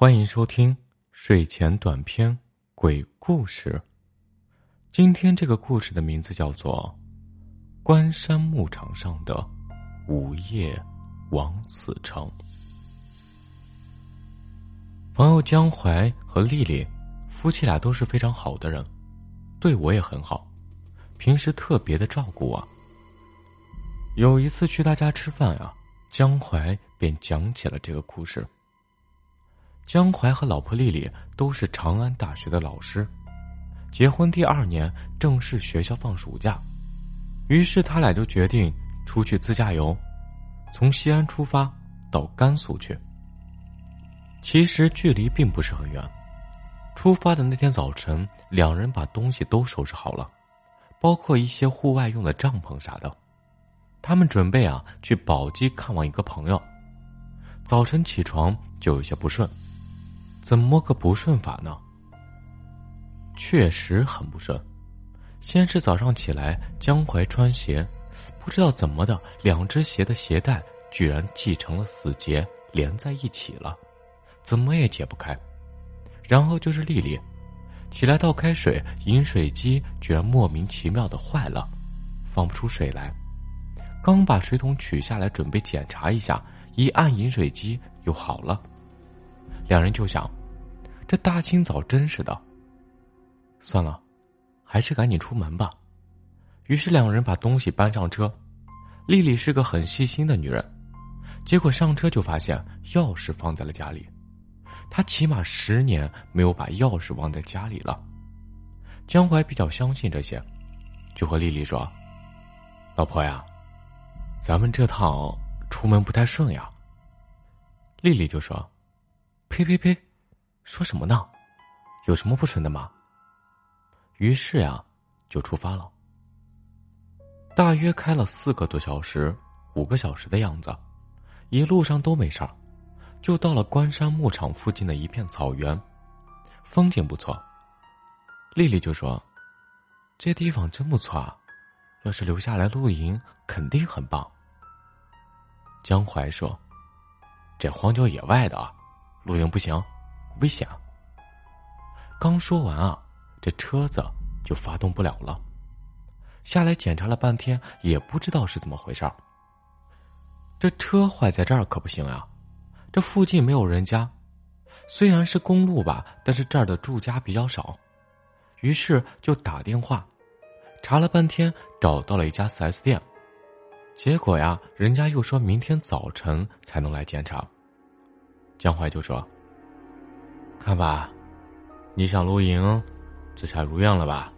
欢迎收听睡前短篇鬼故事。今天这个故事的名字叫做《关山牧场上的午夜王子城》。朋友江淮和丽丽夫妻俩都是非常好的人，对我也很好，平时特别的照顾我。有一次去他家吃饭啊，江淮便讲起了这个故事。江淮和老婆丽丽都是长安大学的老师，结婚第二年正是学校放暑假，于是他俩就决定出去自驾游，从西安出发到甘肃去。其实距离并不是很远。出发的那天早晨，两人把东西都收拾好了，包括一些户外用的帐篷啥的。他们准备啊去宝鸡看望一个朋友。早晨起床就有些不顺。怎么个不顺法呢？确实很不顺。先是早上起来，江淮穿鞋，不知道怎么的，两只鞋的鞋带居然系成了死结，连在一起了，怎么也解不开。然后就是丽丽，起来倒开水，饮水机居然莫名其妙的坏了，放不出水来。刚把水桶取下来准备检查一下，一按饮水机又好了。两人就想，这大清早真是的。算了，还是赶紧出门吧。于是两人把东西搬上车。丽丽是个很细心的女人，结果上车就发现钥匙放在了家里。她起码十年没有把钥匙忘在家里了。江淮比较相信这些，就和丽丽说：“老婆呀，咱们这趟出门不太顺呀。”丽丽就说。呸呸呸！说什么呢？有什么不顺的吗？于是呀，就出发了。大约开了四个多小时，五个小时的样子，一路上都没事儿，就到了关山牧场附近的一片草原，风景不错。丽丽就说：“这地方真不错啊，要是留下来露营，肯定很棒。”江淮说：“这荒郊野外的。”露营不行，危险。刚说完啊，这车子就发动不了了。下来检查了半天，也不知道是怎么回事儿这车坏在这儿可不行啊！这附近没有人家，虽然是公路吧，但是这儿的住家比较少。于是就打电话，查了半天，找到了一家四 S 店。结果呀，人家又说明天早晨才能来检查。江淮就说：“看吧，你想露营，这下如愿了吧？”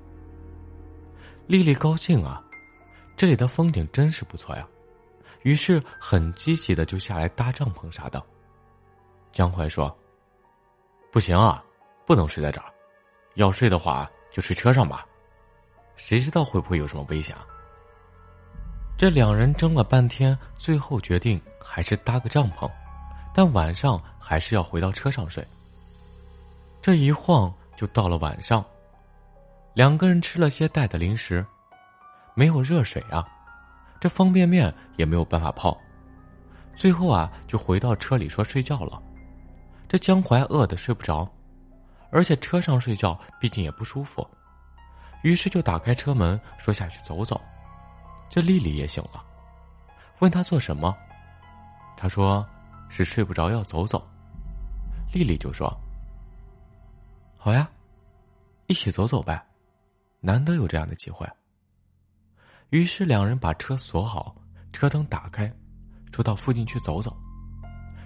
丽丽高兴啊，这里的风景真是不错呀，于是很积极的就下来搭帐篷啥的。江淮说：“不行啊，不能睡在这儿，要睡的话就睡车上吧，谁知道会不会有什么危险？”这两人争了半天，最后决定还是搭个帐篷。但晚上还是要回到车上睡。这一晃就到了晚上，两个人吃了些带的零食，没有热水啊，这方便面也没有办法泡，最后啊就回到车里说睡觉了。这江淮饿的睡不着，而且车上睡觉毕竟也不舒服，于是就打开车门说下去走走。这丽丽也醒了，问他做什么，他说。是睡不着，要走走。丽丽就说：“好呀，一起走走呗，难得有这样的机会。”于是两人把车锁好，车灯打开，说到附近去走走。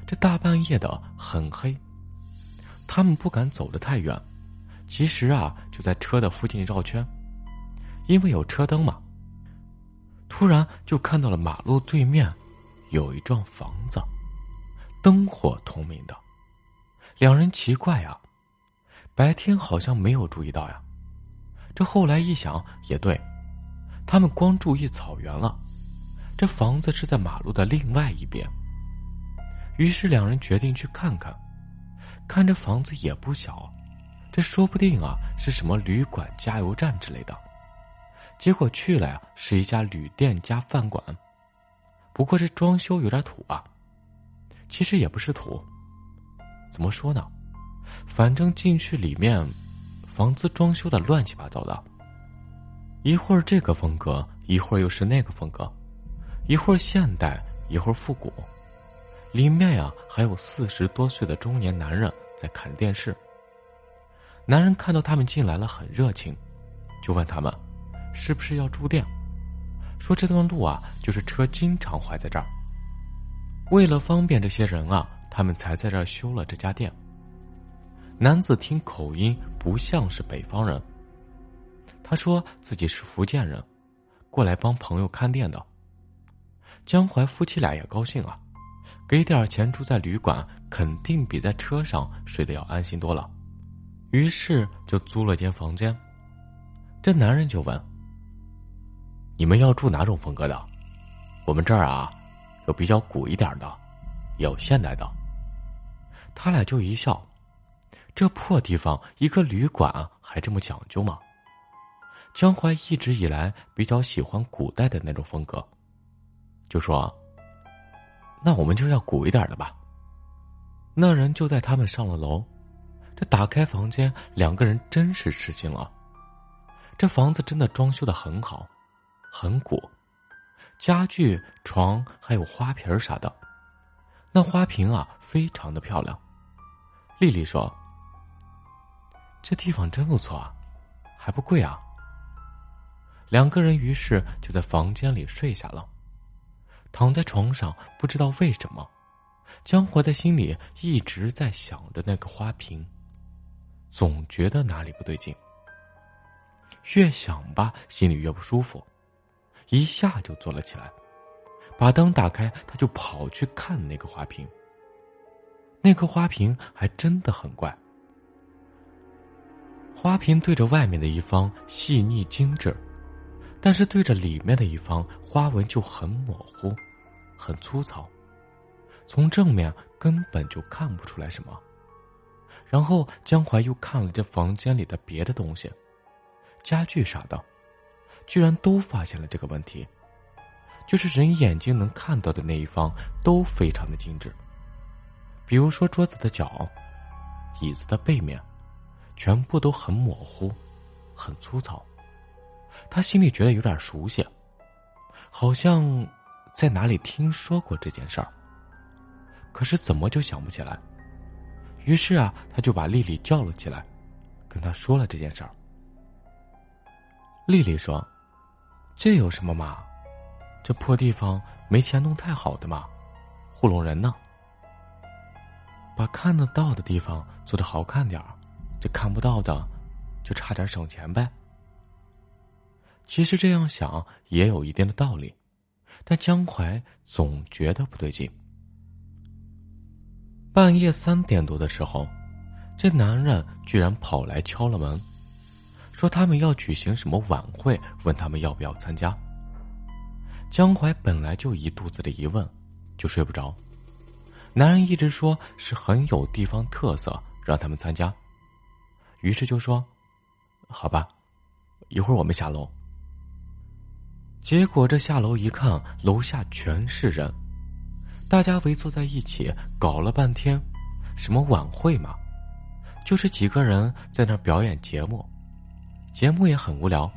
这大半夜的很黑，他们不敢走得太远。其实啊，就在车的附近绕圈，因为有车灯嘛。突然就看到了马路对面有一幢房子。灯火通明的，两人奇怪啊，白天好像没有注意到呀。这后来一想也对，他们光注意草原了，这房子是在马路的另外一边。于是两人决定去看看，看这房子也不小，这说不定啊是什么旅馆、加油站之类的。结果去了呀，是一家旅店加饭馆，不过这装修有点土啊。其实也不是土，怎么说呢？反正进去里面，房子装修的乱七八糟的，一会儿这个风格，一会儿又是那个风格，一会儿现代，一会儿复古。里面呀，还有四十多岁的中年男人在看电视。男人看到他们进来了，很热情，就问他们，是不是要住店？说这段路啊，就是车经常坏在这儿。为了方便这些人啊，他们才在这儿修了这家店。男子听口音不像是北方人，他说自己是福建人，过来帮朋友看店的。江淮夫妻俩也高兴啊。给点钱住在旅馆，肯定比在车上睡得要安心多了。于是就租了间房间。这男人就问：“你们要住哪种风格的？我们这儿啊，有比较古一点的，有现代的。”他俩就一笑：“这破地方，一个旅馆还这么讲究吗？”江淮一直以来比较喜欢古代的那种风格，就说。那我们就要古一点的吧。那人就带他们上了楼，这打开房间，两个人真是吃惊了。这房子真的装修的很好，很古，家具、床还有花瓶啥的，那花瓶啊非常的漂亮。丽丽说：“这地方真不错啊，还不贵啊。”两个人于是就在房间里睡下了。躺在床上，不知道为什么，江淮在心里一直在想着那个花瓶，总觉得哪里不对劲。越想吧，心里越不舒服，一下就坐了起来，把灯打开，他就跑去看那个花瓶。那个花瓶还真的很怪，花瓶对着外面的一方细腻精致。但是对着里面的一方，花纹就很模糊，很粗糙，从正面根本就看不出来什么。然后江淮又看了这房间里的别的东西，家具啥的，居然都发现了这个问题，就是人眼睛能看到的那一方都非常的精致。比如说桌子的角，椅子的背面，全部都很模糊，很粗糙。他心里觉得有点熟悉，好像在哪里听说过这件事儿。可是怎么就想不起来？于是啊，他就把丽丽叫了起来，跟她说了这件事儿。丽丽说：“这有什么嘛？这破地方没钱弄太好的嘛，糊弄人呢。把看得到的地方做的好看点儿，这看不到的，就差点省钱呗。”其实这样想也有一定的道理，但江淮总觉得不对劲。半夜三点多的时候，这男人居然跑来敲了门，说他们要举行什么晚会，问他们要不要参加。江淮本来就一肚子的疑问，就睡不着。男人一直说是很有地方特色，让他们参加，于是就说：“好吧，一会儿我们下楼。”结果这下楼一看，楼下全是人，大家围坐在一起，搞了半天，什么晚会嘛，就是几个人在那表演节目，节目也很无聊，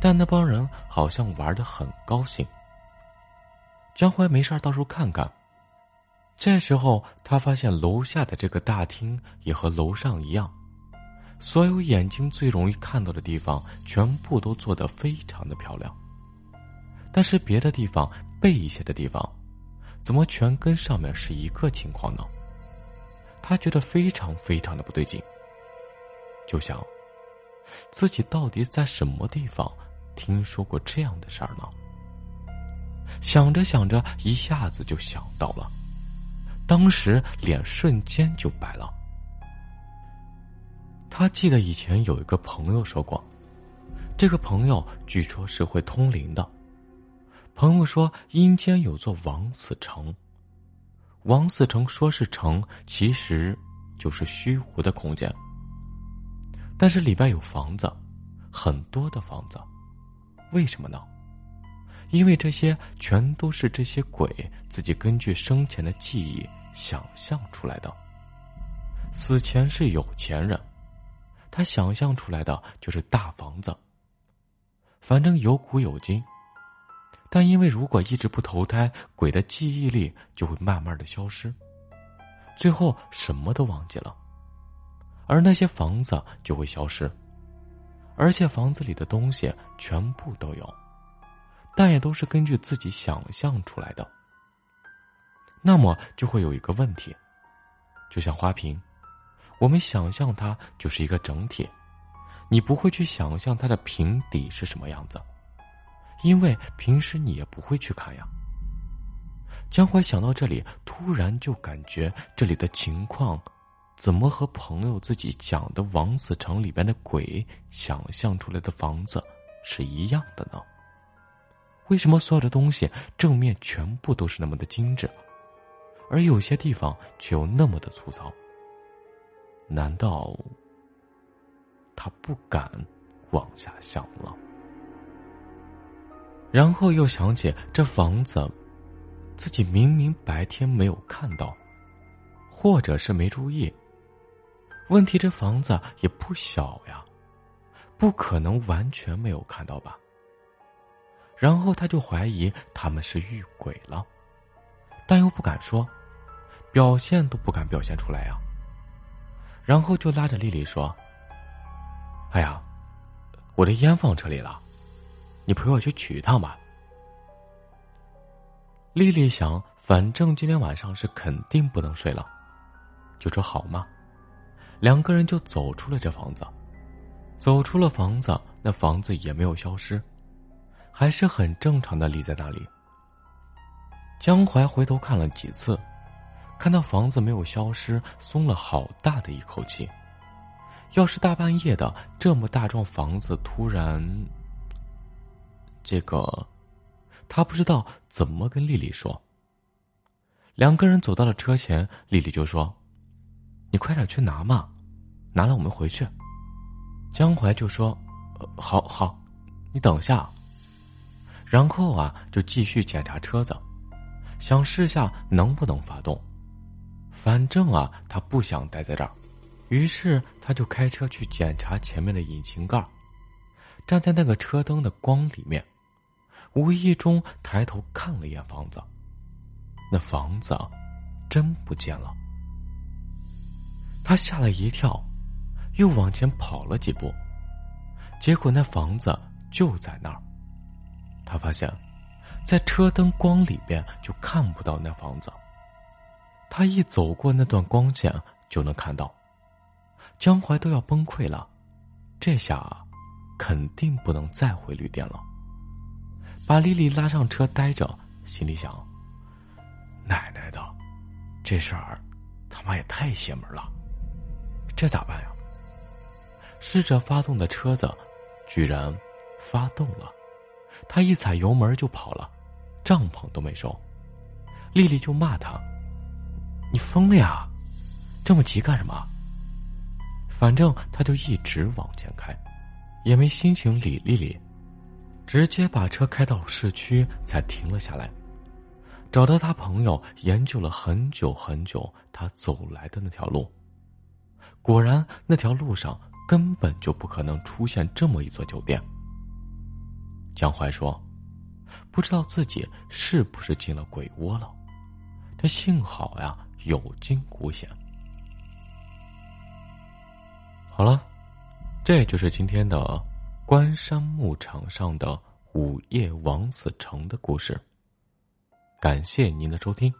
但那帮人好像玩的很高兴。江淮没事到处看看，这时候他发现楼下的这个大厅也和楼上一样，所有眼睛最容易看到的地方全部都做得非常的漂亮。但是别的地方背一些的地方，怎么全跟上面是一个情况呢？他觉得非常非常的不对劲，就想自己到底在什么地方听说过这样的事儿呢？想着想着，一下子就想到了，当时脸瞬间就白了。他记得以前有一个朋友说过，这个朋友据说是会通灵的。朋友说，阴间有座王死城。王死城说是城，其实就是虚无的空间。但是里边有房子，很多的房子。为什么呢？因为这些全都是这些鬼自己根据生前的记忆想象出来的。死前是有钱人，他想象出来的就是大房子。反正有古有今，但因为如果一直不投胎，鬼的记忆力就会慢慢的消失，最后什么都忘记了，而那些房子就会消失，而且房子里的东西全部都有，但也都是根据自己想象出来的。那么就会有一个问题，就像花瓶，我们想象它就是一个整体，你不会去想象它的平底是什么样子，因为平时你也不会去看呀。江淮想到这里，突然就感觉这里的情况，怎么和朋友自己讲的王子城里边的鬼想象出来的房子是一样的呢？为什么所有的东西正面全部都是那么的精致？而有些地方却又那么的粗糙。难道他不敢往下想了？然后又想起这房子，自己明明白天没有看到，或者是没注意。问题这房子也不小呀，不可能完全没有看到吧？然后他就怀疑他们是遇鬼了，但又不敢说。表现都不敢表现出来呀，然后就拉着丽丽说：“哎呀，我的烟放车里了，你陪我去取一趟吧。”丽丽想，反正今天晚上是肯定不能睡了，就说好吗？两个人就走出了这房子，走出了房子，那房子也没有消失，还是很正常的立在那里。江淮回头看了几次。看到房子没有消失，松了好大的一口气。要是大半夜的，这么大幢房子突然……这个，他不知道怎么跟丽丽说。两个人走到了车前，丽丽就说：“你快点去拿嘛，拿了我们回去。”江淮就说：“好好，你等一下。”然后啊，就继续检查车子，想试下能不能发动。反正啊，他不想待在这儿，于是他就开车去检查前面的引擎盖。站在那个车灯的光里面，无意中抬头看了一眼房子，那房子真不见了。他吓了一跳，又往前跑了几步，结果那房子就在那儿。他发现，在车灯光里边就看不到那房子。他一走过那段光线，就能看到，江淮都要崩溃了。这下肯定不能再回旅店了。把丽丽拉上车待着，心里想：奶奶的，这事儿他妈也太邪门了，这咋办呀？试着发动的车子，居然发动了。他一踩油门就跑了，帐篷都没收。丽丽就骂他。你疯了呀！这么急干什么？反正他就一直往前开，也没心情理丽丽，直接把车开到市区才停了下来。找到他朋友，研究了很久很久，他走来的那条路，果然那条路上根本就不可能出现这么一座酒店。江淮说：“不知道自己是不是进了鬼窝了，这幸好呀。”有惊无险。好了，这就是今天的关山牧场上的午夜王子城的故事。感谢您的收听。